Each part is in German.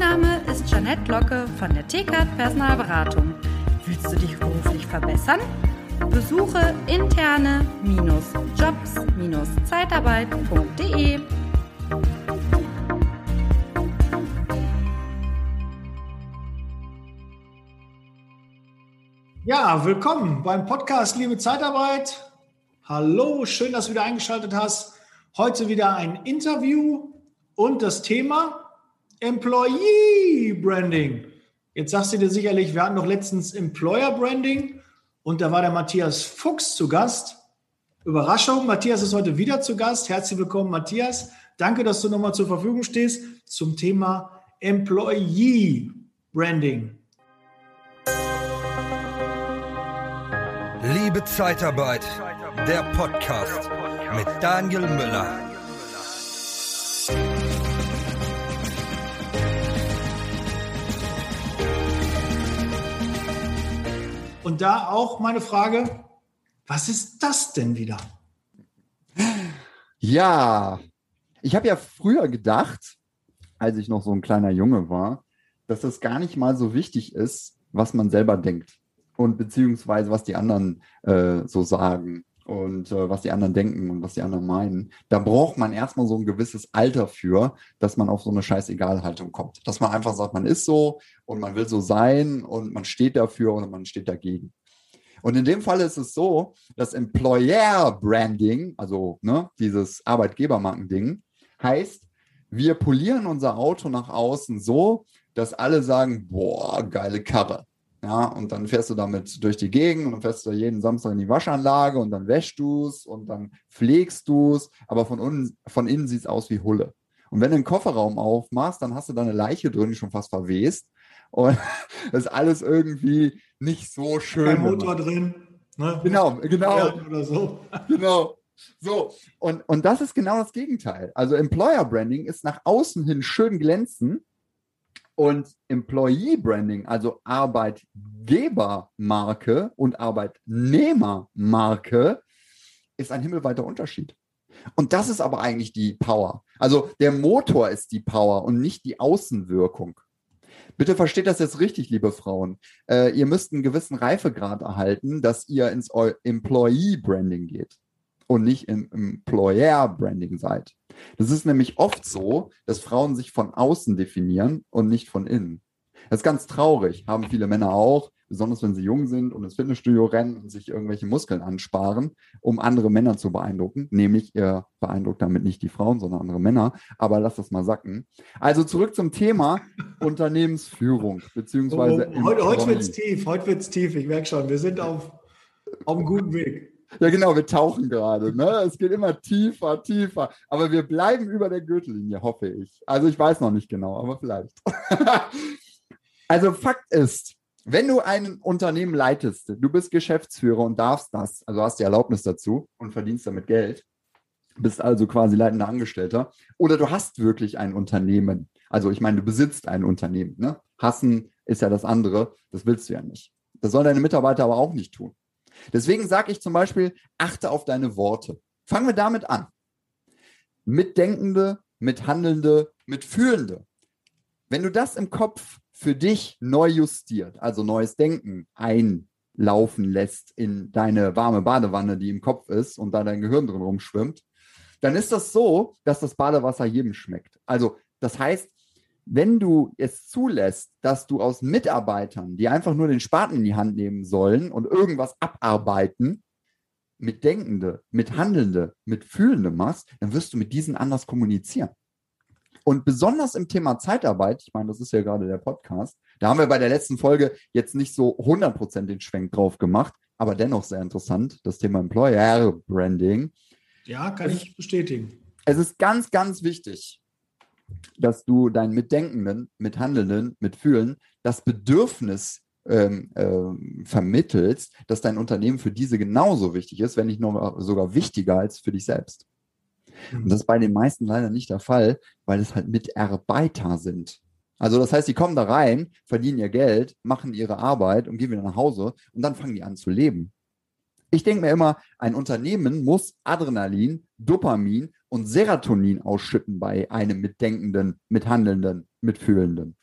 Name ist Janette Locke von der TKAT Personalberatung. Willst du dich beruflich verbessern? Besuche interne-jobs-zeitarbeit.de. Ja, willkommen beim Podcast Liebe Zeitarbeit. Hallo, schön, dass du wieder eingeschaltet hast. Heute wieder ein Interview und das Thema Employee Branding. Jetzt sagst du dir sicherlich, wir hatten doch letztens Employer Branding und da war der Matthias Fuchs zu Gast. Überraschung, Matthias ist heute wieder zu Gast. Herzlich willkommen, Matthias. Danke, dass du nochmal zur Verfügung stehst zum Thema Employee Branding. Liebe Zeitarbeit, der Podcast mit Daniel Müller. Und da auch meine Frage, was ist das denn wieder? Ja, ich habe ja früher gedacht, als ich noch so ein kleiner Junge war, dass das gar nicht mal so wichtig ist, was man selber denkt und beziehungsweise was die anderen äh, so sagen und äh, was die anderen denken und was die anderen meinen. Da braucht man erstmal so ein gewisses Alter für, dass man auf so eine Scheißegal-Haltung kommt. Dass man einfach sagt, man ist so und man will so sein und man steht dafür und man steht dagegen. Und in dem Fall ist es so, dass Employer Branding, also ne, dieses Arbeitgebermarkending, heißt, wir polieren unser Auto nach außen so, dass alle sagen, boah, geile Karre. Ja, und dann fährst du damit durch die Gegend und dann fährst du jeden Samstag in die Waschanlage und dann wäschst du es und dann pflegst du es, aber von, un, von innen sieht es aus wie Hulle. Und wenn du den Kofferraum aufmachst, dann hast du da eine Leiche drin, die schon fast verwest. Und das ist alles irgendwie nicht so schön. Kein Motor drin. Ne? Genau, genau. Oder so. Genau. So, und, und das ist genau das Gegenteil. Also Employer Branding ist nach außen hin schön glänzen und Employee Branding, also Arbeitgebermarke und Arbeitnehmermarke, ist ein himmelweiter Unterschied. Und das ist aber eigentlich die Power. Also der Motor ist die Power und nicht die Außenwirkung. Bitte versteht das jetzt richtig, liebe Frauen. Äh, ihr müsst einen gewissen Reifegrad erhalten, dass ihr ins Employee Branding geht und nicht im Employer Branding seid. Das ist nämlich oft so, dass Frauen sich von außen definieren und nicht von innen. Das ist ganz traurig, haben viele Männer auch, besonders wenn sie jung sind und ins Fitnessstudio rennen und sich irgendwelche Muskeln ansparen, um andere Männer zu beeindrucken. Nämlich, ihr beeindruckt damit nicht die Frauen, sondern andere Männer. Aber lasst das mal sacken. Also zurück zum Thema Unternehmensführung, beziehungsweise. Oh, oh, heute heute wird es tief, heute wird es tief. Ich merke schon, wir sind auf, auf einem guten Weg. Ja, genau, wir tauchen gerade. Ne? Es geht immer tiefer, tiefer. Aber wir bleiben über der Gürtellinie, hoffe ich. Also ich weiß noch nicht genau, aber vielleicht. also Fakt ist, wenn du ein Unternehmen leitest, du bist Geschäftsführer und darfst das, also hast die Erlaubnis dazu und verdienst damit Geld, bist also quasi leitender Angestellter, oder du hast wirklich ein Unternehmen. Also ich meine, du besitzt ein Unternehmen. Ne? Hassen ist ja das andere, das willst du ja nicht. Das sollen deine Mitarbeiter aber auch nicht tun. Deswegen sage ich zum Beispiel, achte auf deine Worte. Fangen wir damit an. Mitdenkende, mithandelnde, mitfühlende. Wenn du das im Kopf für dich neu justiert, also neues Denken einlaufen lässt in deine warme Badewanne, die im Kopf ist und da dein Gehirn drin rumschwimmt, dann ist das so, dass das Badewasser jedem schmeckt. Also das heißt, wenn du es zulässt, dass du aus Mitarbeitern, die einfach nur den Spaten in die Hand nehmen sollen und irgendwas abarbeiten, mit Denkende, mit Handelnde, mit Fühlende machst, dann wirst du mit diesen anders kommunizieren. Und besonders im Thema Zeitarbeit, ich meine, das ist ja gerade der Podcast, da haben wir bei der letzten Folge jetzt nicht so 100% den Schwenk drauf gemacht, aber dennoch sehr interessant, das Thema Employer Branding. Ja, kann ich bestätigen. Es ist ganz, ganz wichtig, dass du deinen Mitdenkenden, Mithandelnden, Mitfühlen das Bedürfnis ähm, äh, vermittelst, dass dein Unternehmen für diese genauso wichtig ist, wenn nicht noch sogar wichtiger als für dich selbst. Mhm. Und das ist bei den meisten leider nicht der Fall, weil es halt Mitarbeiter sind. Also das heißt, die kommen da rein, verdienen ihr Geld, machen ihre Arbeit und gehen wieder nach Hause und dann fangen die an zu leben. Ich denke mir immer, ein Unternehmen muss Adrenalin, Dopamin und Serotonin ausschütten bei einem Mitdenkenden, Mithandelnden, Mitfühlenden.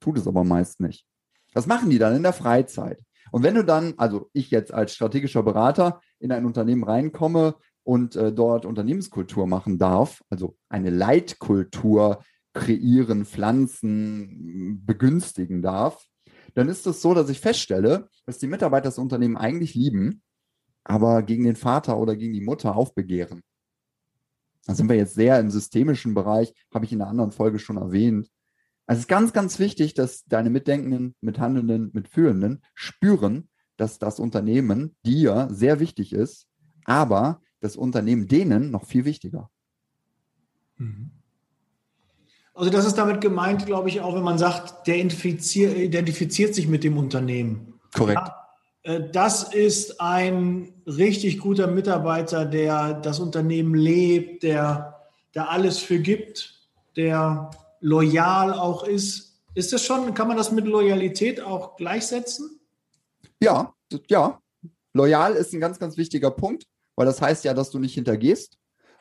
tut es aber meist nicht. Was machen die dann in der Freizeit? Und wenn du dann, also ich jetzt als strategischer Berater in ein Unternehmen reinkomme und äh, dort Unternehmenskultur machen darf, also eine Leitkultur kreieren, pflanzen, begünstigen darf, dann ist es so, dass ich feststelle, dass die Mitarbeiter das Unternehmen eigentlich lieben, aber gegen den Vater oder gegen die Mutter aufbegehren. Da sind wir jetzt sehr im systemischen Bereich, habe ich in einer anderen Folge schon erwähnt. Also es ist ganz, ganz wichtig, dass deine Mitdenkenden, Mithandelnden, Mitfühlenden spüren, dass das Unternehmen dir sehr wichtig ist, aber das Unternehmen denen noch viel wichtiger. Mhm. Also das ist damit gemeint, glaube ich, auch wenn man sagt, der identifiziert sich mit dem Unternehmen. Korrekt. Ja, das ist ein richtig guter Mitarbeiter, der das Unternehmen lebt, der da alles für gibt, der loyal auch ist. Ist das schon, kann man das mit Loyalität auch gleichsetzen? Ja, ja. Loyal ist ein ganz, ganz wichtiger Punkt, weil das heißt ja, dass du nicht hintergehst.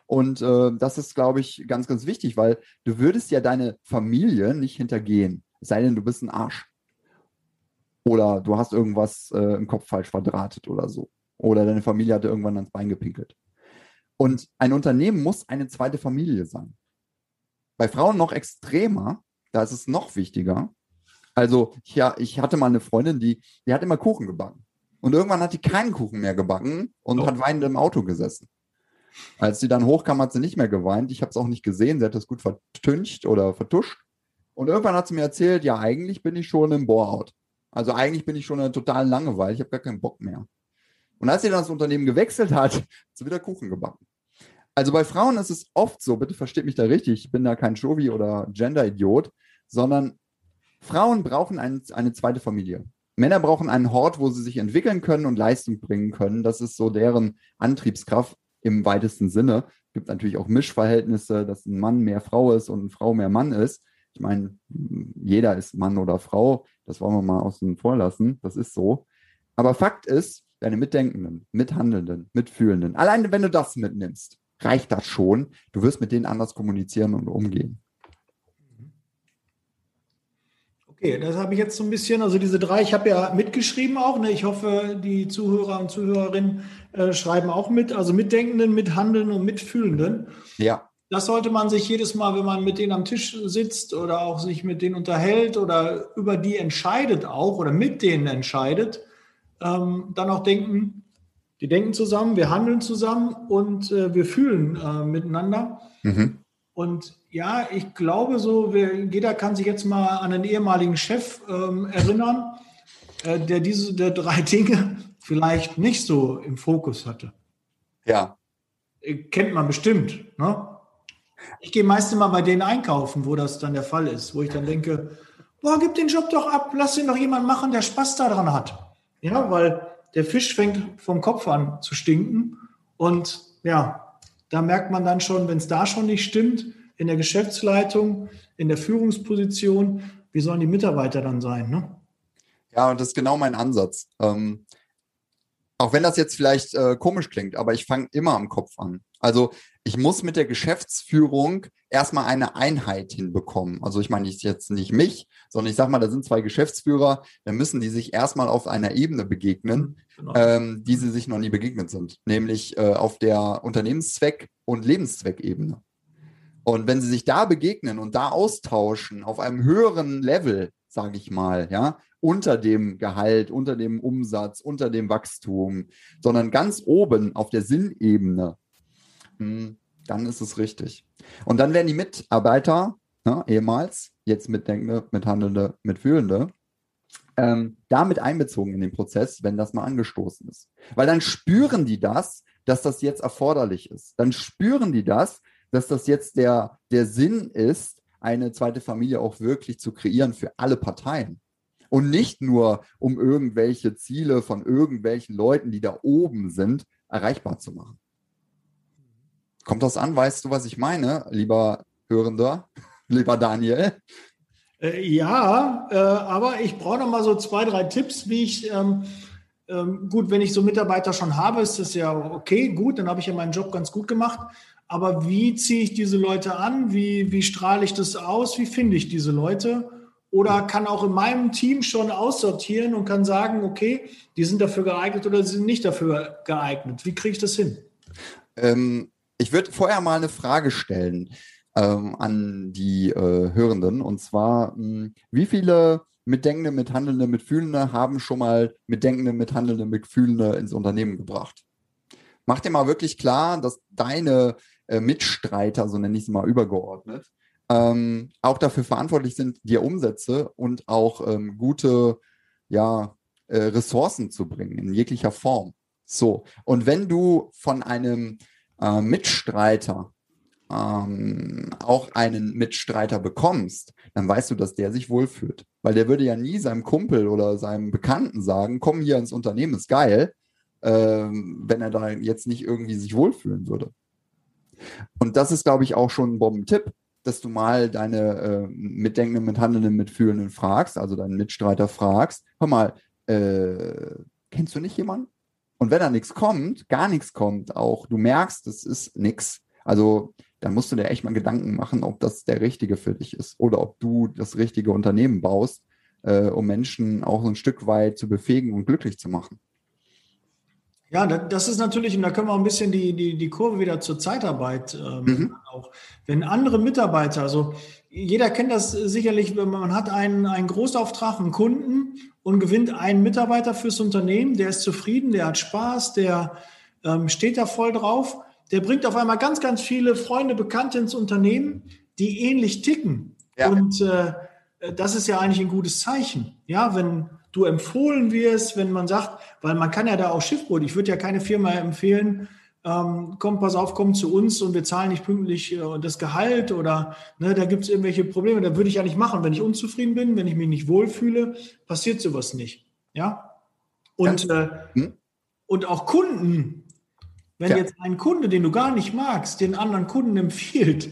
Und äh, das ist, glaube ich, ganz, ganz wichtig, weil du würdest ja deine Familie nicht hintergehen. Es sei denn, du bist ein Arsch. Oder du hast irgendwas äh, im Kopf falsch verdrahtet oder so. Oder deine Familie hatte irgendwann ans Bein gepinkelt. Und ein Unternehmen muss eine zweite Familie sein. Bei Frauen noch extremer, da ist es noch wichtiger. Also, ja, ich hatte mal eine Freundin, die, die hat immer Kuchen gebacken. Und irgendwann hat die keinen Kuchen mehr gebacken und oh. hat weinend im Auto gesessen. Als sie dann hochkam, hat sie nicht mehr geweint. Ich habe es auch nicht gesehen. Sie hat das gut vertüncht oder vertuscht. Und irgendwann hat sie mir erzählt, ja, eigentlich bin ich schon im Bore-out. Also eigentlich bin ich schon in einer totalen Langeweile. Ich habe gar keinen Bock mehr. Und als sie dann das Unternehmen gewechselt hat, hat sie wieder Kuchen gebacken. Also bei Frauen ist es oft so, bitte versteht mich da richtig, ich bin da kein Shovi oder Gender-Idiot, sondern Frauen brauchen ein, eine zweite Familie. Männer brauchen einen Hort, wo sie sich entwickeln können und Leistung bringen können. Das ist so deren Antriebskraft im weitesten Sinne. Es gibt natürlich auch Mischverhältnisse, dass ein Mann mehr Frau ist und eine Frau mehr Mann ist. Ich meine, jeder ist Mann oder Frau. Das wollen wir mal außen vor lassen. Das ist so. Aber Fakt ist, deine Mitdenkenden, Mithandelnden, Mitfühlenden, alleine wenn du das mitnimmst, reicht das schon. Du wirst mit denen anders kommunizieren und umgehen. Okay, das habe ich jetzt so ein bisschen, also diese drei, ich habe ja mitgeschrieben auch, ne? ich hoffe, die Zuhörer und Zuhörerinnen äh, schreiben auch mit, also Mitdenkenden, Mithandelnden und Mitfühlenden. Ja. Das sollte man sich jedes Mal, wenn man mit denen am Tisch sitzt oder auch sich mit denen unterhält oder über die entscheidet auch oder mit denen entscheidet, ähm, dann auch denken, die denken zusammen, wir handeln zusammen und äh, wir fühlen äh, miteinander. Mhm. Und ja, ich glaube so, wir, jeder kann sich jetzt mal an einen ehemaligen Chef ähm, erinnern, äh, der diese der drei Dinge vielleicht nicht so im Fokus hatte. Ja. Äh, kennt man bestimmt. Ne? Ich gehe meist immer bei denen einkaufen, wo das dann der Fall ist, wo ich dann denke, boah, gib den Job doch ab, lass ihn doch jemand machen, der Spaß daran hat. Ja, weil der Fisch fängt vom Kopf an zu stinken und ja, da merkt man dann schon, wenn es da schon nicht stimmt, in der Geschäftsleitung, in der Führungsposition, wie sollen die Mitarbeiter dann sein? Ne? Ja, und das ist genau mein Ansatz. Ähm, auch wenn das jetzt vielleicht äh, komisch klingt, aber ich fange immer am Kopf an. Also ich muss mit der Geschäftsführung erstmal eine Einheit hinbekommen. Also ich meine jetzt nicht mich, sondern ich sage mal, da sind zwei Geschäftsführer, dann müssen die sich erstmal auf einer Ebene begegnen, genau. ähm, die sie sich noch nie begegnet sind, nämlich äh, auf der Unternehmenszweck- und Lebenszweckebene. Und wenn sie sich da begegnen und da austauschen auf einem höheren Level, sage ich mal, ja, unter dem Gehalt, unter dem Umsatz, unter dem Wachstum, sondern ganz oben auf der Sinnebene, dann ist es richtig. Und dann werden die Mitarbeiter, ne, ehemals, jetzt Mitdenkende, Mithandelnde, Mitfühlende, ähm, damit einbezogen in den Prozess, wenn das mal angestoßen ist. Weil dann spüren die das, dass das jetzt erforderlich ist. Dann spüren die das, dass das jetzt der, der Sinn ist, eine zweite Familie auch wirklich zu kreieren für alle Parteien. Und nicht nur, um irgendwelche Ziele von irgendwelchen Leuten, die da oben sind, erreichbar zu machen. Kommt das an? Weißt du, was ich meine, lieber Hörender, lieber Daniel? Äh, ja, äh, aber ich brauche noch mal so zwei, drei Tipps, wie ich ähm, ähm, gut, wenn ich so Mitarbeiter schon habe, ist das ja okay, gut, dann habe ich ja meinen Job ganz gut gemacht. Aber wie ziehe ich diese Leute an? Wie, wie strahle ich das aus? Wie finde ich diese Leute? oder kann auch in meinem Team schon aussortieren und kann sagen, okay, die sind dafür geeignet oder sie sind nicht dafür geeignet. Wie kriege ich das hin? Ähm, ich würde vorher mal eine Frage stellen ähm, an die äh, Hörenden und zwar, mh, hm, wie viele Mitdenkende, Mithandelnde, Mitfühlende haben schon mal Mitdenkende, Mithandelnde, Mitfühlende ins Unternehmen gebracht? Mach dir mal wirklich klar, dass deine äh, Mitstreiter, so nenne ich es mal übergeordnet, ähm, auch dafür verantwortlich sind, dir Umsätze und auch ähm, gute ja, äh, Ressourcen zu bringen in jeglicher Form. So, und wenn du von einem äh, Mitstreiter ähm, auch einen Mitstreiter bekommst, dann weißt du, dass der sich wohlfühlt. Weil der würde ja nie seinem Kumpel oder seinem Bekannten sagen, komm hier ins Unternehmen, ist geil, ähm, wenn er da jetzt nicht irgendwie sich wohlfühlen würde. Und das ist, glaube ich, auch schon ein Bombentipp dass du mal deine äh, Mitdenkenden, Mithandelnden, Mitfühlenden fragst, also deinen Mitstreiter fragst, hör mal, äh, kennst du nicht jemanden? Und wenn da nichts kommt, gar nichts kommt, auch du merkst, es ist nichts, also dann musst du dir echt mal Gedanken machen, ob das der richtige für dich ist oder ob du das richtige Unternehmen baust, äh, um Menschen auch so ein Stück weit zu befähigen und glücklich zu machen. Ja, das ist natürlich, und da können wir ein bisschen die, die, die Kurve wieder zur Zeitarbeit ähm, mhm. auch. Wenn andere Mitarbeiter, also jeder kennt das sicherlich, wenn man hat einen, einen Großauftrag, einen Kunden und gewinnt einen Mitarbeiter fürs Unternehmen, der ist zufrieden, der hat Spaß, der ähm, steht da voll drauf, der bringt auf einmal ganz, ganz viele Freunde, Bekannte ins Unternehmen, die ähnlich ticken. Ja. Und äh, das ist ja eigentlich ein gutes Zeichen. Ja, wenn du empfohlen wirst, wenn man sagt, weil man kann ja da auch Schiffbrot, ich würde ja keine Firma empfehlen, ähm, komm, pass auf, komm zu uns und wir zahlen nicht pünktlich äh, das Gehalt oder ne, da gibt es irgendwelche Probleme, da würde ich ja nicht machen. Wenn ich unzufrieden bin, wenn ich mich nicht wohlfühle, passiert sowas nicht. Ja. Und, äh, hm? und auch Kunden, wenn ja. jetzt ein Kunde, den du gar nicht magst, den anderen Kunden empfiehlt,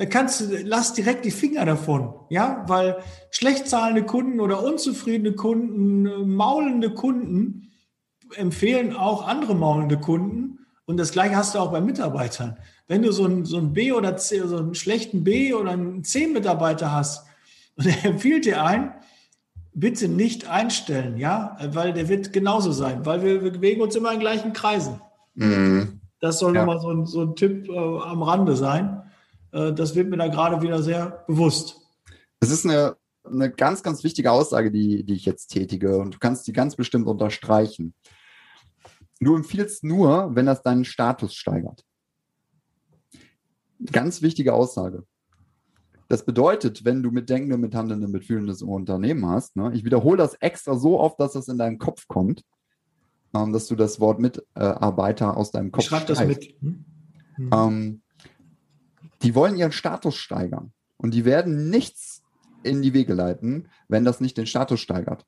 da kannst du, lass direkt die Finger davon, ja, weil schlecht zahlende Kunden oder unzufriedene Kunden, maulende Kunden empfehlen auch andere maulende Kunden und das gleiche hast du auch bei Mitarbeitern. Wenn du so einen, so einen B oder C, so einen schlechten B oder einen C-Mitarbeiter hast und er empfiehlt dir einen, bitte nicht einstellen, ja, weil der wird genauso sein, weil wir, wir bewegen uns immer in gleichen Kreisen. Mhm. Das soll ja. nochmal so ein, so ein Tipp äh, am Rande sein. Äh, das wird mir da gerade wieder sehr bewusst. Es ist eine, eine ganz, ganz wichtige Aussage, die, die ich jetzt tätige und du kannst die ganz bestimmt unterstreichen. Du empfiehlst nur, wenn das deinen Status steigert. Ganz wichtige Aussage. Das bedeutet, wenn du mit Denkende, mit Handelnde, mit Fühlendes im Unternehmen hast, ne, ich wiederhole das extra so oft, dass das in deinen Kopf kommt, ähm, dass du das Wort Mitarbeiter aus deinem Kopf Schreib das mit. Hm? Hm. Ähm, die wollen ihren Status steigern. Und die werden nichts in die Wege leiten, wenn das nicht den Status steigert.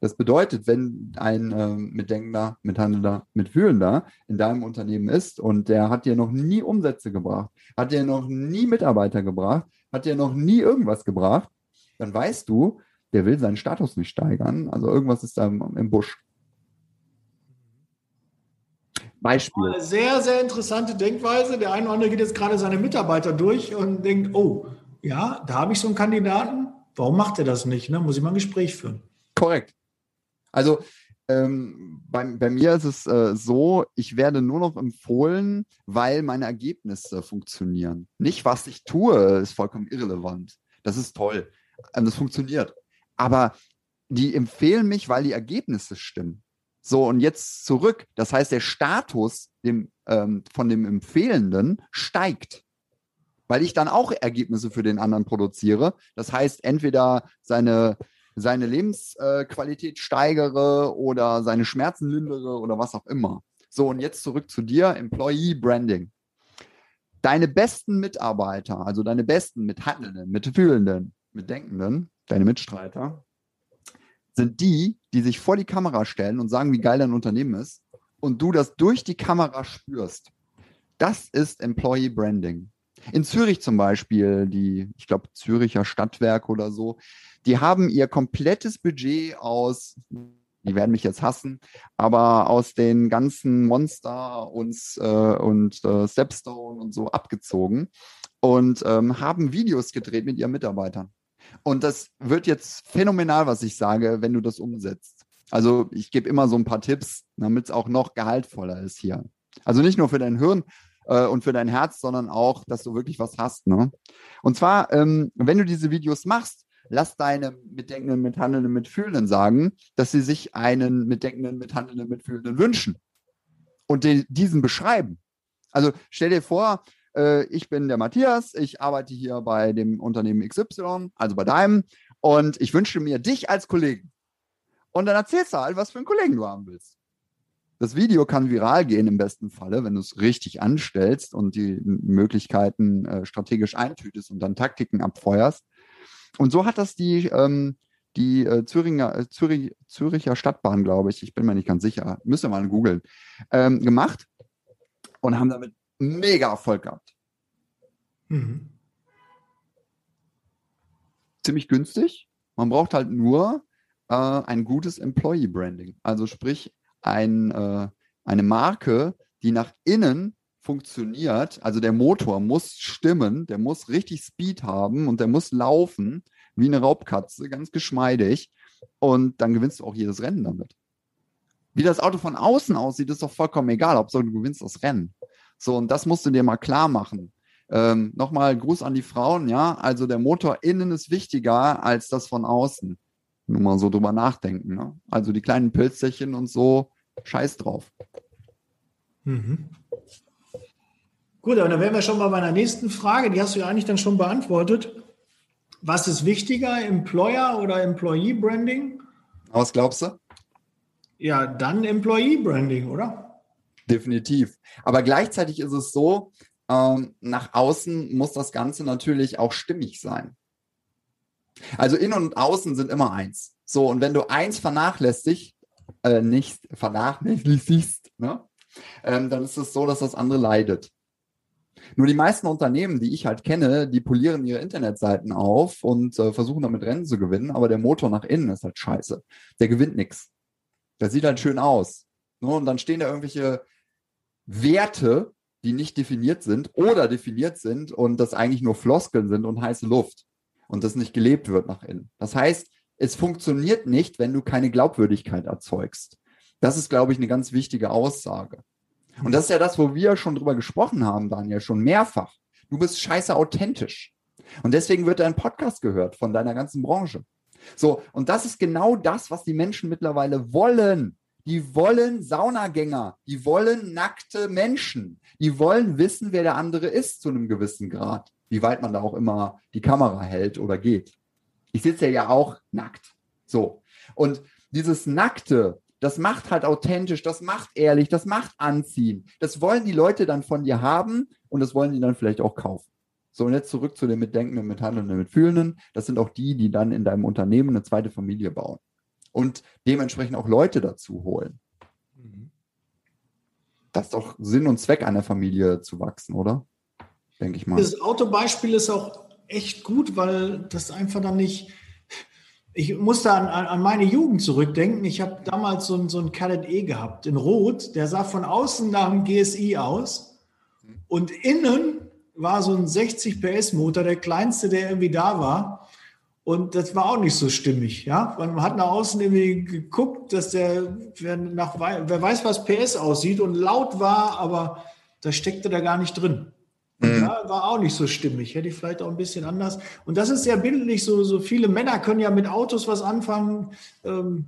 Das bedeutet, wenn ein äh, Mitdenkender, Mithandelnder, Mitfühlender in deinem Unternehmen ist und der hat dir noch nie Umsätze gebracht, hat dir noch nie Mitarbeiter gebracht, hat dir noch nie irgendwas gebracht, dann weißt du, der will seinen Status nicht steigern. Also irgendwas ist da im, im Busch. Beispiel. Eine sehr, sehr interessante Denkweise. Der eine oder andere geht jetzt gerade seine Mitarbeiter durch und denkt, oh, ja, da habe ich so einen Kandidaten. Warum macht er das nicht? Ne? Muss ich mal ein Gespräch führen. Korrekt. Also ähm, bei, bei, mir ist es äh, so, ich werde nur noch empfohlen, weil meine Ergebnisse funktionieren. Nicht, was ich tue, ist vollkommen irrelevant. Das ist toll. Ähm, das funktioniert. Aber die empfehlen mich, weil die Ergebnisse stimmen. So, und jetzt zurück. Das heißt, der Status dem, ähm, von dem Empfehlenden steigt, weil ich dann auch Ergebnisse für den anderen produziere. Das heißt, entweder seine, seine Lebensqualität äh, steigere oder seine Schmerzen lindere oder was auch immer. So, und jetzt zurück zu dir, Employee Branding. Deine besten Mitarbeiter, also deine besten Mithandelnden, Mitfühlenden, Mitdenkenden, deine Mitstreiter, sind die, die sich vor die Kamera stellen und sagen, wie geil dein Unternehmen ist und du das durch die Kamera spürst. Das ist Employee Branding. In Zürich zum Beispiel, die, ich glaube, Züricher Stadtwerk oder so, die haben ihr komplettes Budget aus, die werden mich jetzt hassen, aber aus den ganzen Monster und, äh, und äh, Stepstone und so abgezogen und ähm, haben Videos gedreht mit ihren Mitarbeitern. Und das wird jetzt phänomenal, was ich sage, wenn du das umsetzt. Also ich gebe immer so ein paar Tipps, damit es auch noch gehaltvoller ist hier. Also nicht nur für dein Hirn äh, und für dein Herz, sondern auch, dass du wirklich was hast. Ne? Und zwar, ähm, wenn du diese Videos machst, lass deine Mitdenkenden, Mithandelnden, Mitfühlenden sagen, dass sie sich einen Mitdenkenden, Mithandelnden, Mitfühlenden wünschen und den, diesen beschreiben. Also stell dir vor, äh, ich bin der Matthias, ich arbeite hier bei dem Unternehmen XY, also bei deinem, und ich wünsche mir dich als Kollegen. Und dann erzählst du halt, was für einen Kollegen du haben willst. Das Video kann viral gehen im besten Falle, wenn du es richtig anstellst und die Möglichkeiten äh, strategisch eintütest und dann Taktiken abfeuerst. Und so hat das die, ähm, die äh, Züringer, äh, Zürich, Züricher Stadtbahn, glaube ich, ich bin mir nicht ganz sicher, müsst ihr mal googeln, ähm, gemacht und haben damit mega Erfolg gehabt. Mhm. Ziemlich günstig. Man braucht halt nur äh, ein gutes Employee Branding. Also sprich ein, äh, eine Marke, die nach innen funktioniert. Also der Motor muss stimmen, der muss richtig Speed haben und der muss laufen wie eine Raubkatze, ganz geschmeidig. Und dann gewinnst du auch jedes Rennen damit. Wie das Auto von außen aussieht, ist doch vollkommen egal, ob du gewinnst das Rennen. So, und das musst du dir mal klar machen. Ähm, Nochmal Gruß an die Frauen, ja. Also der Motor innen ist wichtiger als das von außen. Nur mal so drüber nachdenken. Ne? Also die kleinen Pilzchen und so, scheiß drauf. Mhm. Gut, aber dann wären wir schon mal bei meiner nächsten Frage. Die hast du ja eigentlich dann schon beantwortet. Was ist wichtiger, Employer oder Employee Branding? Was glaubst du? Ja, dann Employee Branding, oder? Definitiv. Aber gleichzeitig ist es so, ähm, nach außen muss das Ganze natürlich auch stimmig sein. Also innen und außen sind immer eins. So, und wenn du eins vernachlässigst, äh, nicht vernachlässigst, ne, ähm, dann ist es so, dass das andere leidet. Nur die meisten Unternehmen, die ich halt kenne, die polieren ihre Internetseiten auf und äh, versuchen damit Rennen zu gewinnen, aber der Motor nach innen ist halt scheiße. Der gewinnt nichts. Der sieht halt schön aus. Ne? Und dann stehen da irgendwelche Werte, die nicht definiert sind oder definiert sind und das eigentlich nur Floskeln sind und heiße Luft und das nicht gelebt wird nach innen. Das heißt, es funktioniert nicht, wenn du keine Glaubwürdigkeit erzeugst. Das ist, glaube ich, eine ganz wichtige Aussage. Und das ist ja das, wo wir schon drüber gesprochen haben, Daniel, schon mehrfach. Du bist scheiße authentisch. Und deswegen wird dein Podcast gehört von deiner ganzen Branche. So, und das ist genau das, was die Menschen mittlerweile wollen. Die wollen Saunagänger, die wollen nackte Menschen, die wollen wissen, wer der andere ist zu einem gewissen Grad, wie weit man da auch immer die Kamera hält oder geht. Ich sitze ja auch nackt. So. Und dieses Nackte, das macht halt authentisch, das macht ehrlich, das macht anziehen. Das wollen die Leute dann von dir haben und das wollen die dann vielleicht auch kaufen. So, und jetzt zurück zu den Mitdenkenden, Mithandelnden, Mitfühlenden. Das sind auch die, die dann in deinem Unternehmen eine zweite Familie bauen und dementsprechend auch Leute dazu holen. Mhm. Das ist doch Sinn und Zweck einer Familie zu wachsen, oder? Denke ich mal. Das Autobeispiel ist auch echt gut, weil das einfach dann nicht ich musste an, an meine Jugend zurückdenken. Ich habe damals so, so einen Cadet E gehabt in Rot. Der sah von außen nach einem GSI aus. Und innen war so ein 60 PS Motor, der kleinste, der irgendwie da war. Und das war auch nicht so stimmig. Ja? Man hat nach außen irgendwie geguckt, dass der, wer, nach, wer weiß, was PS aussieht und laut war, aber da steckte da gar nicht drin. Mhm. Ja, war auch nicht so stimmig. Hätte ich vielleicht auch ein bisschen anders. Und das ist sehr bildlich. So, so viele Männer können ja mit Autos was anfangen. Ähm,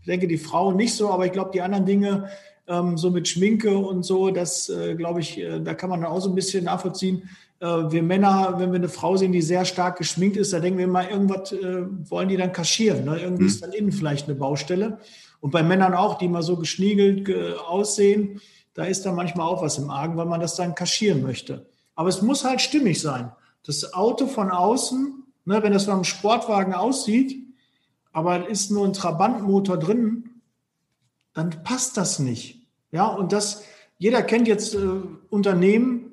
ich denke, die Frauen nicht so, aber ich glaube, die anderen Dinge, ähm, so mit Schminke und so, das äh, glaube ich, äh, da kann man auch so ein bisschen nachvollziehen. Äh, wir Männer, wenn wir eine Frau sehen, die sehr stark geschminkt ist, da denken wir mal, irgendwas äh, wollen die dann kaschieren. Ne? Irgendwie mhm. ist dann innen vielleicht eine Baustelle. Und bei Männern auch, die mal so geschniegelt aussehen, da ist dann manchmal auch was im Argen, weil man das dann kaschieren möchte. Aber es muss halt stimmig sein. Das Auto von außen, ne, wenn das von einem Sportwagen aussieht, aber ist nur ein Trabantmotor drin, dann passt das nicht. Ja, und das, jeder kennt jetzt äh, Unternehmen,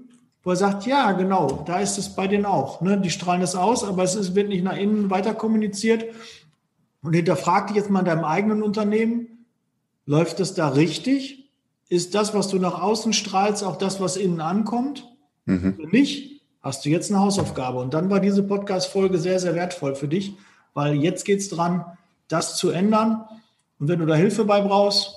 wo er sagt, ja, genau, da ist es bei denen auch. Ne? Die strahlen das aus, aber es ist, wird nicht nach innen weiter kommuniziert. Und hinterfrag dich jetzt mal in deinem eigenen Unternehmen, läuft es da richtig? Ist das, was du nach außen strahlst, auch das, was innen ankommt? Mhm. Wenn nicht, hast du jetzt eine Hausaufgabe. Und dann war diese Podcast-Folge sehr, sehr wertvoll für dich, weil jetzt geht es dran, das zu ändern. Und wenn du da Hilfe bei brauchst,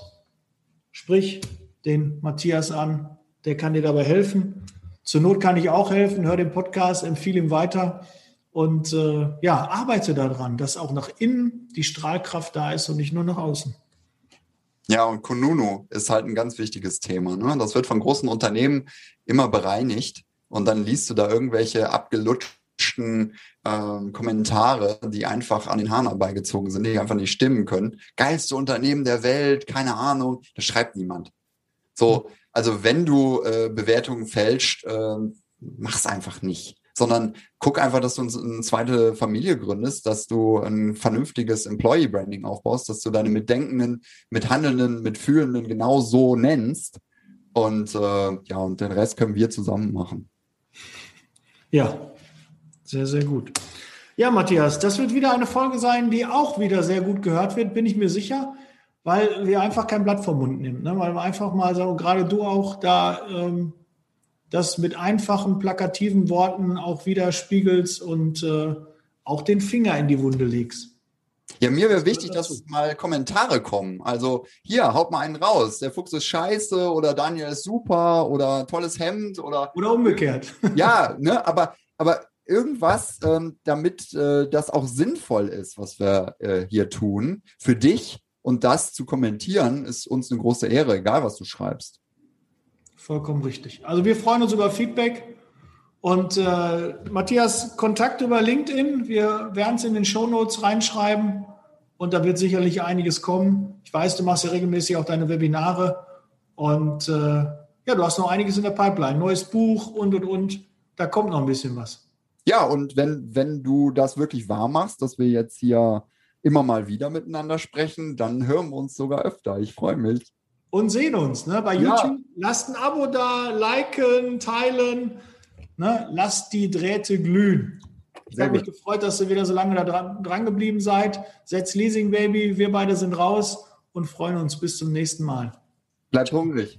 sprich den Matthias an, der kann dir dabei helfen. Zur Not kann ich auch helfen, hör den Podcast, empfehle ihm weiter und äh, ja, arbeite daran, dass auch nach innen die Strahlkraft da ist und nicht nur nach außen. Ja, und Kununu ist halt ein ganz wichtiges Thema. Ne? Das wird von großen Unternehmen immer bereinigt und dann liest du da irgendwelche abgelutschten ähm, Kommentare, die einfach an den Haaren herbeigezogen sind, die einfach nicht stimmen können. Geilste Unternehmen der Welt, keine Ahnung, das schreibt niemand. So, also wenn du äh, Bewertungen fälscht, äh, mach's einfach nicht sondern guck einfach, dass du eine zweite Familie gründest, dass du ein vernünftiges Employee Branding aufbaust, dass du deine Mitdenkenden, Mithandelnden, Mitfühlenden genau so nennst. Und äh, ja, und den Rest können wir zusammen machen. Ja, sehr, sehr gut. Ja, Matthias, das wird wieder eine Folge sein, die auch wieder sehr gut gehört wird, bin ich mir sicher, weil wir einfach kein Blatt vom Mund nehmen. Ne? Weil wir einfach mal sagen, gerade du auch da ähm, das mit einfachen, plakativen Worten auch widerspiegelst und äh, auch den Finger in die Wunde legst. Ja, mir wäre wichtig, dass mal Kommentare kommen. Also hier, haut mal einen raus. Der Fuchs ist scheiße oder Daniel ist super oder tolles Hemd oder. Oder umgekehrt. Ja, ne, aber, aber irgendwas, ähm, damit äh, das auch sinnvoll ist, was wir äh, hier tun, für dich und das zu kommentieren, ist uns eine große Ehre, egal was du schreibst. Vollkommen richtig. Also wir freuen uns über Feedback. Und äh, Matthias, Kontakt über LinkedIn. Wir werden es in den Show Notes reinschreiben und da wird sicherlich einiges kommen. Ich weiß, du machst ja regelmäßig auch deine Webinare und äh, ja, du hast noch einiges in der Pipeline. Neues Buch und und und. Da kommt noch ein bisschen was. Ja, und wenn, wenn du das wirklich wahr machst, dass wir jetzt hier immer mal wieder miteinander sprechen, dann hören wir uns sogar öfter. Ich freue mich und sehen uns. Ne? Bei YouTube, ja. lasst ein Abo da, liken, teilen. Ne? Lasst die Drähte glühen. Ich habe mich gefreut, dass ihr wieder so lange da dran, dran geblieben seid. Setz Leasing Baby, wir beide sind raus und freuen uns bis zum nächsten Mal. Bleibt hungrig.